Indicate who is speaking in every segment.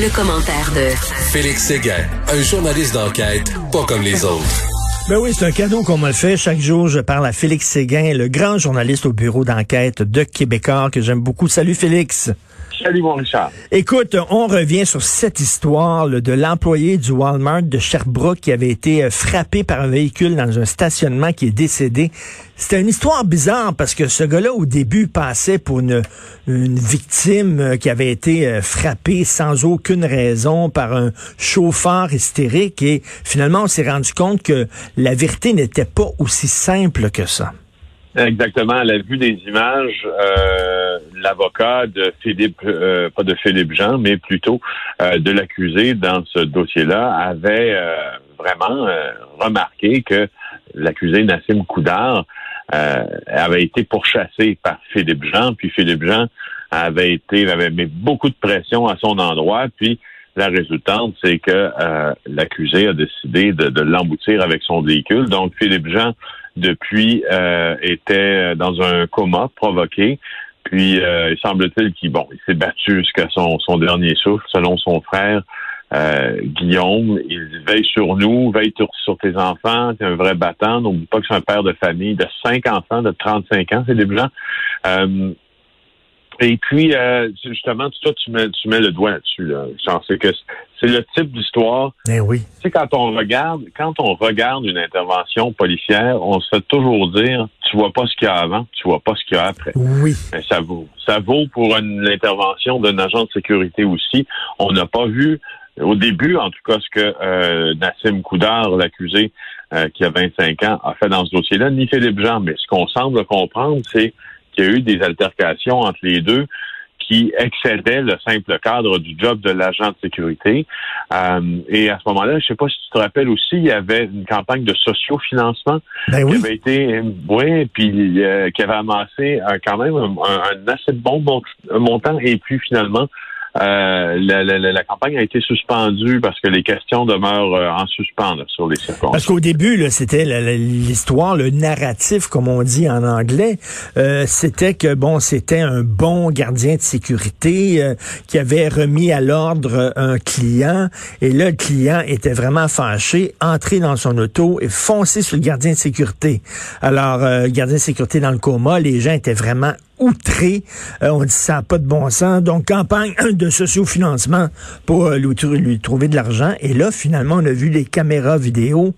Speaker 1: Le, commentaire de
Speaker 2: Félix Séguin, un journaliste d'enquête pas comme les autres.
Speaker 3: Ben oui, c'est un cadeau qu'on me fait. Chaque jour, je parle à Félix Séguin, le grand journaliste au bureau d'enquête de Québécois que j'aime beaucoup. Salut Félix.
Speaker 4: Salut.
Speaker 3: Écoute, on revient sur cette histoire de l'employé du Walmart de Sherbrooke qui avait été euh, frappé par un véhicule dans un stationnement qui est décédé. C'était une histoire bizarre parce que ce gars-là, au début, passait pour une, une victime euh, qui avait été euh, frappée sans aucune raison par un chauffeur hystérique et finalement, on s'est rendu compte que la vérité n'était pas aussi simple que ça.
Speaker 4: Exactement. À la vue des images, euh, l'avocat de Philippe, euh, pas de Philippe Jean, mais plutôt euh, de l'accusé dans ce dossier-là, avait vraiment remarqué que l'accusé Nassim Koudar avait été pourchassé par Philippe Jean, puis Philippe Jean avait été avait mis beaucoup de pression à son endroit, puis la résultante, c'est que l'accusé a décidé de, de l'emboutir avec son véhicule. Donc, Philippe Jean depuis euh, était dans un coma provoqué. Puis euh, il semble-t-il qu'il bon, il s'est battu jusqu'à son, son dernier souffle, selon son frère. Euh, Guillaume, il veille sur nous, veille sur, tes enfants, c'est un vrai battant. N'oublie pas que c'est un père de famille de cinq enfants de 35 ans, c'est des blancs. Euh, et puis, euh, justement, toi, tu mets, tu mets le doigt là-dessus. Là. C'est que c'est le type d'histoire.
Speaker 3: Eh oui.
Speaker 4: Tu sais, quand on regarde, quand on regarde une intervention policière, on se fait toujours dire, tu vois pas ce qu'il y a avant, tu vois pas ce qu'il y a après.
Speaker 3: Oui.
Speaker 4: Mais ça vaut. Ça vaut pour une intervention d'un agent de sécurité aussi. On n'a pas vu au début, en tout cas, ce que euh, Nassim Koudar, l'accusé euh, qui a 25 ans, a fait dans ce dossier-là, ni Philippe Jean. Mais ce qu'on semble comprendre, c'est qu'il y a eu des altercations entre les deux qui excédaient le simple cadre du job de l'agent de sécurité. Euh, et à ce moment-là, je ne sais pas si tu te rappelles aussi, il y avait une campagne de sociofinancement
Speaker 3: ben oui.
Speaker 4: qui avait été, oui, puis euh, qui avait amassé euh, quand même un, assez bon montant. Et puis finalement, euh, la, campagne a été suspendue parce que les questions demeurent euh, en suspens sur les circonstances.
Speaker 3: Parce qu'au début, c'était l'histoire, le narratif, comme on dit en anglais, euh, c'était que bon, c'était un bon gardien de sécurité qui avait remis à l'ordre un client, et là, le client était vraiment fâché, entré dans son auto et foncé sur le gardien de sécurité. Alors, gardien de sécurité dans le coma, les gens étaient vraiment outré. Euh, on dit ça n'a pas de bon sens. Donc, campagne de sociofinancement pour euh, lui, trouver de l'argent. Et là, finalement, on a vu les caméras vidéo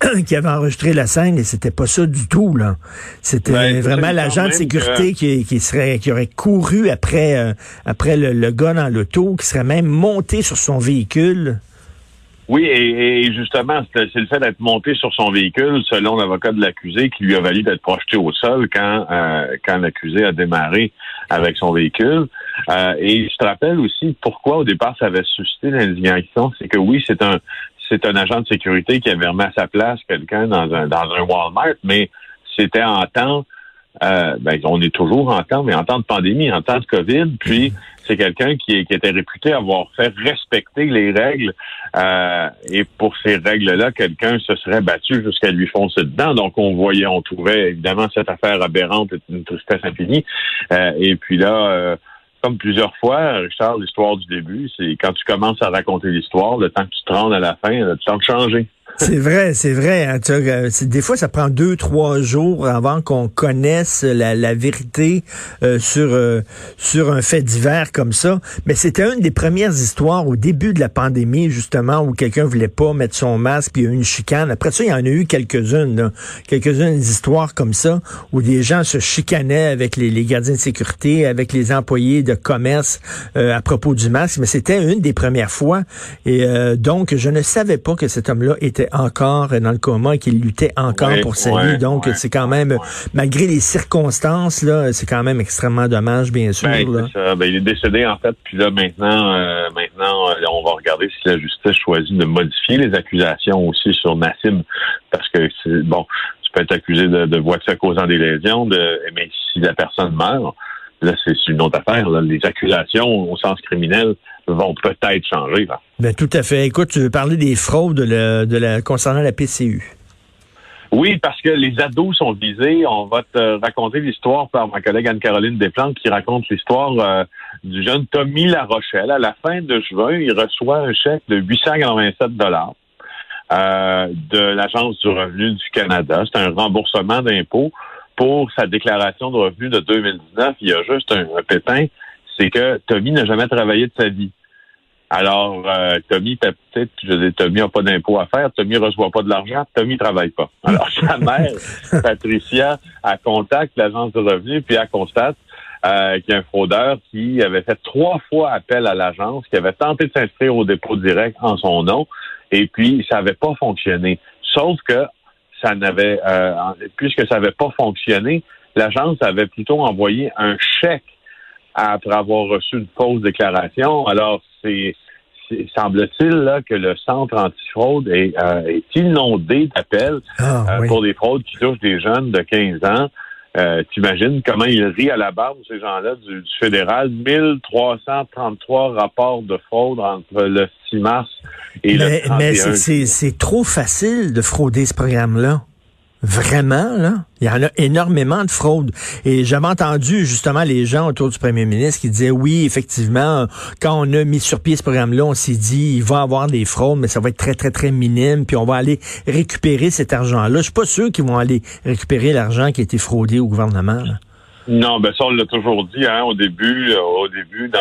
Speaker 3: qui avaient enregistré la scène et c'était pas ça du tout. là. C'était vraiment l'agent de sécurité qui, qui, serait qui aurait couru après, euh, après le, le gars dans l'auto, qui serait même monté sur son véhicule.
Speaker 4: Oui, et, justement, c'est le fait d'être monté sur son véhicule, selon l'avocat de l'accusé, qui lui a valu d'être projeté au sol quand euh, quand l'accusé a démarré avec son véhicule. Euh, et je te rappelle aussi pourquoi au départ ça avait suscité l'indignation, c'est que oui, c'est un c'est un agent de sécurité qui avait remis à sa place quelqu'un dans un dans un Walmart, mais c'était en temps euh, ben, on est toujours en temps, mais en temps de pandémie, en temps de COVID, puis c'est quelqu'un qui, qui, était réputé avoir fait respecter les règles. Euh, et pour ces règles-là, quelqu'un se serait battu jusqu'à lui foncer dedans. Donc, on voyait, on trouvait évidemment cette affaire aberrante une tristesse infinie. Euh, et puis là, comme plusieurs fois, Richard, l'histoire du début, c'est quand tu commences à raconter l'histoire, le temps que tu te rends à la fin, le temps de changer.
Speaker 3: C'est vrai, c'est vrai. Hein, euh, des fois, ça prend deux, trois jours avant qu'on connaisse la, la vérité euh, sur euh, sur un fait divers comme ça. Mais c'était une des premières histoires au début de la pandémie, justement, où quelqu'un voulait pas mettre son masque, puis il y a eu une chicane. Après ça, il y en a eu quelques-unes, quelques-unes histoires comme ça, où des gens se chicanaient avec les, les gardiens de sécurité, avec les employés de commerce à propos du masque. Mais c'était une des premières fois. Et donc, je ne savais pas que cet homme-là était encore dans le coma et qu'il luttait encore pour sa vie. Donc, c'est quand même, malgré les circonstances, là, c'est quand même extrêmement dommage, bien sûr.
Speaker 4: Ben, ben, il est décédé, en fait. Puis là, maintenant, euh, maintenant, euh, on va regarder si la justice choisit de modifier les accusations aussi sur Nassim. Parce que, bon, tu peux être accusé de, de voiture causant des lésions, de, mais si la personne meurt, là, c'est une autre affaire. Les accusations au sens criminel vont peut-être changer.
Speaker 3: Ben, tout à fait. Écoute, tu veux parler des fraudes de la, concernant la PCU.
Speaker 4: Oui, parce que les ados sont visés. On va te raconter l'histoire par ma collègue Anne-Caroline Desplantes qui raconte l'histoire euh, du jeune Tommy Larochelle. À la fin de juin, il reçoit un chèque de 887 dollars euh, de l'Agence du revenu du Canada. C'est un remboursement d'impôts pour sa déclaration de revenus de 2019. Il y a juste un, un pépin, c'est que Tommy n'a jamais travaillé de sa vie. Alors, euh, Tommy, peut-être, je dis, Tommy n'a pas d'impôt à faire, Tommy ne reçoit pas de l'argent, Tommy ne travaille pas. Alors, sa mère, Patricia, elle contacte l'agence de revenus, puis elle constate euh, qu'il y a un fraudeur qui avait fait trois fois appel à l'agence, qui avait tenté de s'inscrire au dépôt direct en son nom, et puis ça n'avait pas fonctionné. Sauf que ça n'avait, euh, puisque ça n'avait pas fonctionné, l'agence avait plutôt envoyé un chèque après avoir reçu une fausse déclaration. Alors, c'est semble-t-il là, que le centre antifraude est, euh, est inondé d'appels
Speaker 3: Ah,
Speaker 4: euh,
Speaker 3: oui.
Speaker 4: pour des fraudes qui touchent des jeunes de 15 ans. Euh, T'imagines comment ils rient à la barbe, ces gens-là, du, du fédéral? 1333 rapports de fraude entre le 6 mars et
Speaker 3: Mais,
Speaker 4: le 31
Speaker 3: mais c'est trop facile de frauder ce programme-là. Vraiment, là? Il y en a énormément de fraudes. Et j'avais entendu justement les gens autour du premier ministre qui disaient oui, effectivement, quand on a mis sur pied ce programme-là, on s'est dit il va y avoir des fraudes, mais ça va être très, très, très minime, puis on va aller récupérer cet argent-là. Je suis pas sûr qu'ils vont aller récupérer l'argent qui a été fraudé au gouvernement. là.
Speaker 4: Non, ben ça, on l'a toujours dit hein, au début, euh, au début, dans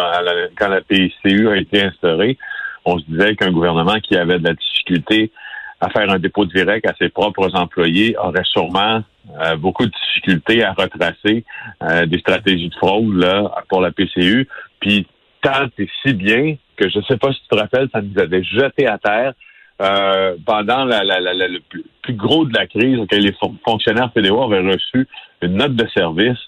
Speaker 4: quand la PICU a été instaurée, on se disait qu'un gouvernement qui avait de la difficulté à faire un dépôt direct à ses propres employés aurait sûrement euh, beaucoup de difficultés à retracer euh, des stratégies de fraude là, pour la PCU. Puis tant et si bien que je ne sais pas si tu te rappelles, ça nous avait jeté à terre euh, pendant la, la- la- le plus, gros de la crise, auquel les fon- fonctionnaires fédéraux avaient reçu une note de service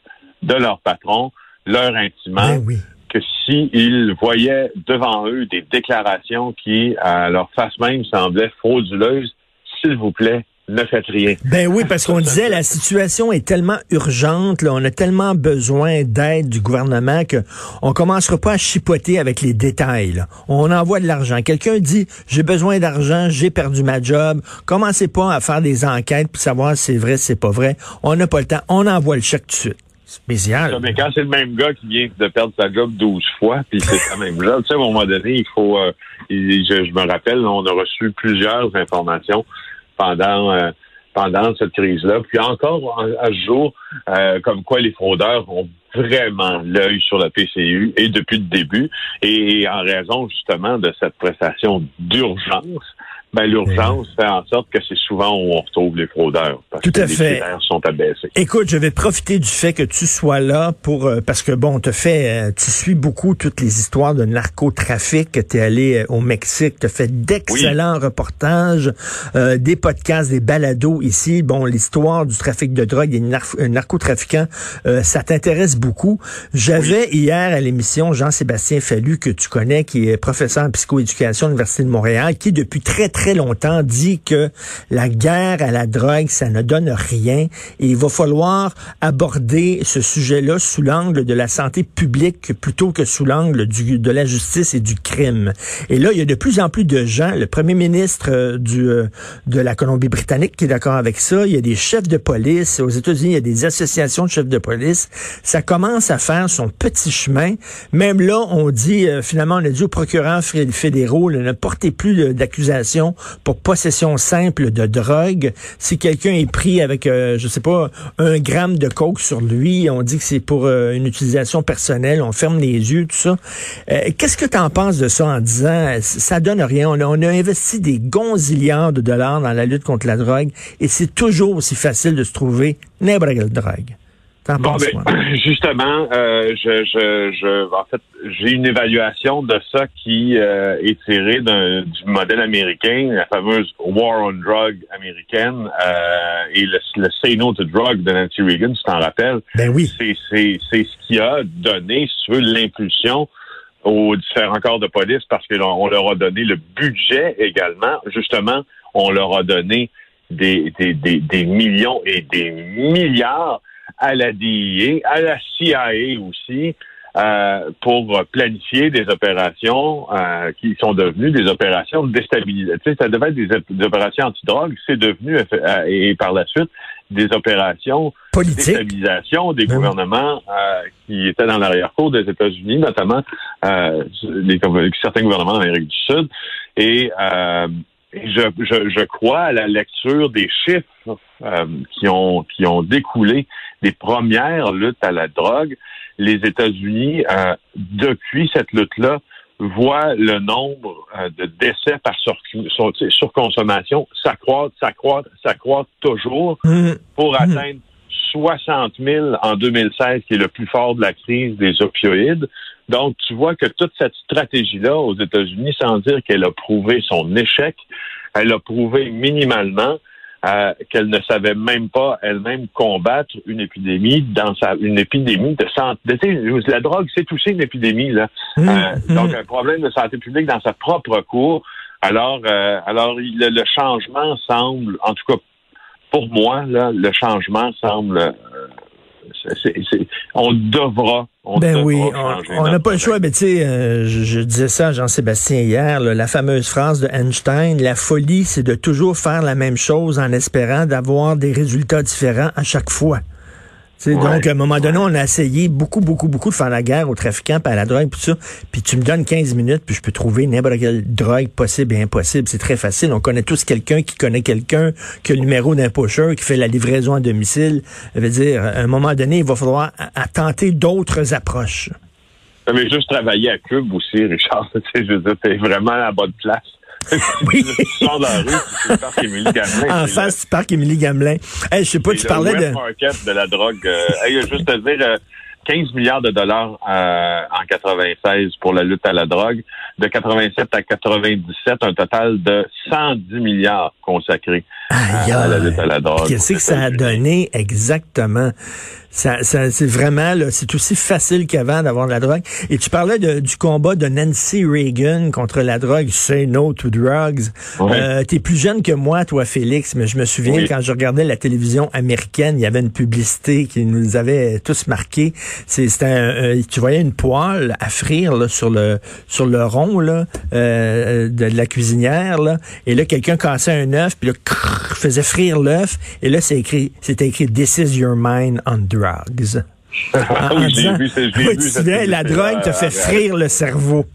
Speaker 4: de leur patron, leur intimant
Speaker 3: Ben oui.
Speaker 4: Que s'ils voyaient devant eux des déclarations qui, à leur face même, semblaient frauduleuses, s'il vous plaît, ne faites rien.
Speaker 3: Ben oui, parce qu'on disait la situation est tellement urgente, on a tellement besoin d'aide du gouvernement que on commencera pas à chipoter avec les détails. On envoie de l'argent. Quelqu'un dit j'ai besoin d'argent, j'ai perdu ma job. Commencez pas à faire des enquêtes pour savoir si c'est vrai, si c'est pas vrai. On n'a pas le temps. On envoie le chèque tout de suite. Spécial.
Speaker 4: Mais quand c'est le même gars qui vient de perdre sa job 12 fois, puis c'est la même job, tu sais, à un moment donné, il faut... euh, il- je, je me rappelle, on a reçu plusieurs informations pendant... euh, pendant cette crise-là. Puis encore à ce jour, euh, comme quoi les fraudeurs ont vraiment l'œil sur la PCU et depuis le début. Et en raison justement de cette prestation d'urgence, ben, l'urgence fait en sorte que c'est souvent où on retrouve les fraudeurs. Parce
Speaker 3: Tout
Speaker 4: que
Speaker 3: à
Speaker 4: les
Speaker 3: fait.
Speaker 4: critères sont abaissés.
Speaker 3: Écoute, je vais profiter du fait que tu sois là pour euh, parce que bon, te fait, euh, tu suis beaucoup toutes les histoires de narcotrafic. Tu es allé euh, au Mexique, tu fait d'excellents reportages, euh, des podcasts, des balados ici. Bon, l'histoire du trafic de drogue, des nar- euh, narcotrafiquants, euh, ça t'intéresse beaucoup. J'avais hier à l'émission Jean-Sébastien Fallu que tu connais, qui est professeur en psychoéducation à l'université de Montréal, qui depuis très très longtemps dit que la guerre à la drogue, ça ne donne rien et il va falloir aborder ce sujet-là sous l'angle de la santé publique plutôt que sous l'angle de la justice et du crime. Et là, il y a de plus en plus de gens, le premier ministre euh, du, euh, de la Colombie-Britannique qui est d'accord avec ça, il y a des chefs de police, aux États-Unis, il y a des associations de chefs de police, ça commence à faire son petit chemin. Même là, on dit, euh, finalement, on a dit aux procureurs fé- fédéraux, ne portez plus de- pour possession simple de drogue. Si quelqu'un est pris avec, euh, je sais pas, un gramme de coke sur lui, on dit que c'est pour euh, une utilisation personnelle, on ferme les yeux, tout ça. Euh, Qu'est-ce que tu en penses de ça en disant, euh, ça donne rien, on a, on a investi des gonzillards de dollars dans la lutte contre la drogue et c'est toujours aussi facile de se trouver n'importe quelle drogue.
Speaker 4: Bon, ben, justement, euh, je, je, je, en fait, j'ai une évaluation de ça qui euh, est tirée d'un- du modèle américain, la fameuse War on Drug américaine euh, et le, le Say No to Drug de Nancy Reagan, tu t'en rappelles.
Speaker 3: Ben oui.
Speaker 4: C'est, c'est, c'est ce qui a donné, si tu veux, l'impulsion aux différents corps de police parce qu'on on leur a donné le budget également. Justement, on leur a donné des, des, des, des millions et des milliards à la DIA, à la CIA aussi, euh, pour planifier des opérations euh, qui sont devenues des opérations de déstabilisation. Ça devait être des, opérations anti-drogue, c'est devenu, euh, et par la suite, des opérations de déstabilisation des ben gouvernements qui étaient dans l'arrière-cour des États-Unis, notamment certains gouvernements d'Amérique du Sud. Et je, je, je, crois à la lecture des chiffres qui ont qui ont découlé des premières luttes à la drogue les États-Unis, euh, depuis cette lutte-là, voient le nombre euh, de décès par surconsommation s'accroître, s'accroître, s'accroître toujours mmh. pour mmh. atteindre 60 000 en 2016, qui est le plus fort de la crise des opioïdes. Donc, tu vois que toute cette stratégie-là aux États-Unis, sans dire qu'elle a prouvé son échec, elle a prouvé minimalement qu'elle ne savait même pas elle-même combattre une épidémie dans sa une épidémie de santé. La drogue, c'est aussi une épidémie là. Mmh, euh, mmh. Donc un problème de santé publique dans sa propre cour. Alors, euh, alors le, changement semble, en tout cas pour moi, là, le changement semble on devra. On
Speaker 3: ben oui, on n'a pas le choix. Mais tu sais, euh, je, disais ça à Jean-Sébastien hier, la fameuse phrase de Einstein la folie, c'est de toujours faire la même chose en espérant d'avoir des résultats différents à chaque fois. Donc, à un moment donné, on a essayé beaucoup, beaucoup, beaucoup de faire la guerre aux trafiquants, puis à la drogue, puis ça. Puis tu me donnes 15 minutes, puis je peux trouver n'importe quelle drogue possible et impossible. C'est très facile. On connaît tous quelqu'un qui connaît quelqu'un qui a le numéro d'un pusher, qui fait la livraison à domicile. Ça veut dire, à un moment donné, il va falloir tenter d'autres approches.
Speaker 4: Mais juste travailler à Cube aussi, Richard. je veux dire, t'es vraiment à la bonne place. oui. tu sors dans la rue, c'est le parc Émilie Gamelin.
Speaker 3: En face du parc Émilie Gamelin. Hey, je sais pas, tu parlais de...
Speaker 4: market de la drogue. Euh, hey, juste te dire, 15 euh, milliards de dollars euh, en 96 pour la lutte à la drogue. De 87 à 97, un total de 110 milliards consacrés à la lutte à la drogue.
Speaker 3: Qu'est-ce que ça a donné exactement? Ça, ça c'est vraiment, là, c'est aussi facile qu'avant d'avoir de la drogue. Et tu parlais de, du combat de Nancy Reagan contre la drogue, Say No to Drugs. Euh, T'es plus jeune que moi, toi, Félix, mais je me souviens quand je regardais la télévision américaine, il y avait une publicité qui nous avait tous marqué. C'était, tu voyais une poêle à frire là, sur le sur le rond là, euh, de la cuisinière là, et là quelqu'un cassait un œuf, puis là faisait frire l'œuf, et là c'est écrit, c'était écrit This is your mind on drugs
Speaker 4: oui,
Speaker 3: la drogue te fait frire le cerveau.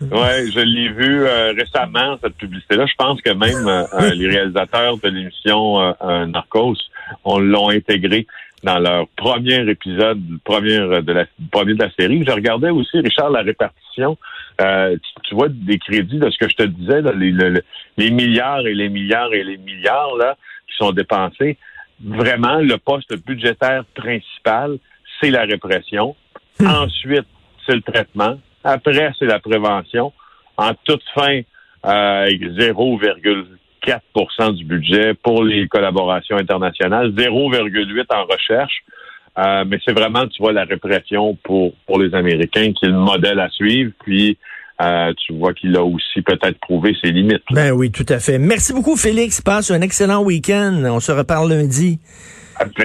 Speaker 4: Oui, je l'ai vu euh, récemment, cette publicité-là. Je pense que même euh, euh, les réalisateurs de l'émission Narcos on l'ont intégré dans leur premier épisode, premier de la premier de la série. Je regardais aussi, Richard, la répartition. tu, vois des crédits de ce que je te disais, les, les, milliards et les milliards et les milliards là qui sont dépensés vraiment, le poste budgétaire principal, c'est la répression. Hmm. Ensuite, c'est le traitement. Après, c'est la prévention. En toute fin, euh, 0,4 du budget pour les collaborations internationales, 0,8 en recherche. Euh, mais c'est vraiment, tu vois, la répression pour, pour les Américains qui est le modèle à suivre. Puis, euh, tu vois qu'il a aussi peut-être prouvé ses limites.
Speaker 3: Ben oui, tout à fait. Merci beaucoup, Félix. Passe un excellent week-end. On se reparle lundi.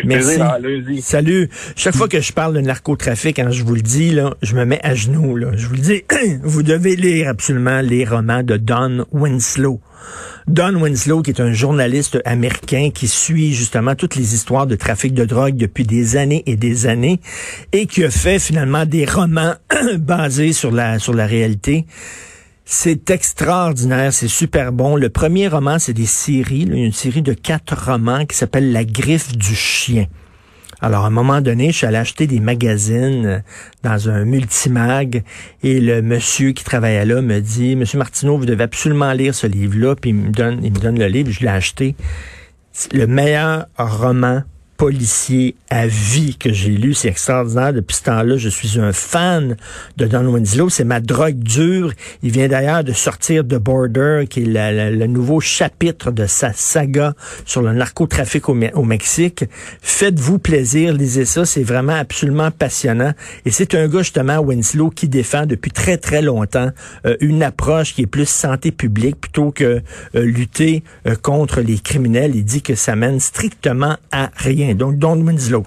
Speaker 4: Merci. lundi.
Speaker 3: Salut. Chaque fois que je parle de narcotrafic, hein, je vous le dis, là, je me mets à genoux. Là. Je vous le dis, vous devez lire absolument les romans de Don Winslow. Don Winslow, qui est un journaliste américain qui suit justement toutes les histoires de trafic de drogue depuis des années et des années et qui a fait finalement des romans basés sur la, sur la réalité. C'est extraordinaire, c'est super bon. Le premier roman, c'est des séries, une série de quatre romans qui s'appelle La griffe du chien. Alors, à un moment donné, je suis allé acheter des magazines euh, dans un multimag et le monsieur qui travaillait là me dit, Monsieur Martineau, vous devez absolument lire ce livre-là. Puis il me donne, il me donne le livre, je l'ai acheté. Le meilleur roman policier à vie que j'ai lu. C'est extraordinaire. Depuis ce temps-là, je suis un fan de Don Winslow. C'est ma drogue dure. Il vient d'ailleurs de sortir de Border, qui est le nouveau chapitre de sa saga sur le narcotrafic au, Mexique. Faites-vous plaisir, lisez ça. C'est vraiment absolument passionnant. Et c'est un gars, justement, Winslow, qui défend depuis très, très longtemps euh, une approche qui est plus santé publique plutôt que euh, lutter euh, contre les criminels. Il dit que ça mène strictement à rien. Donc, Don Winslow.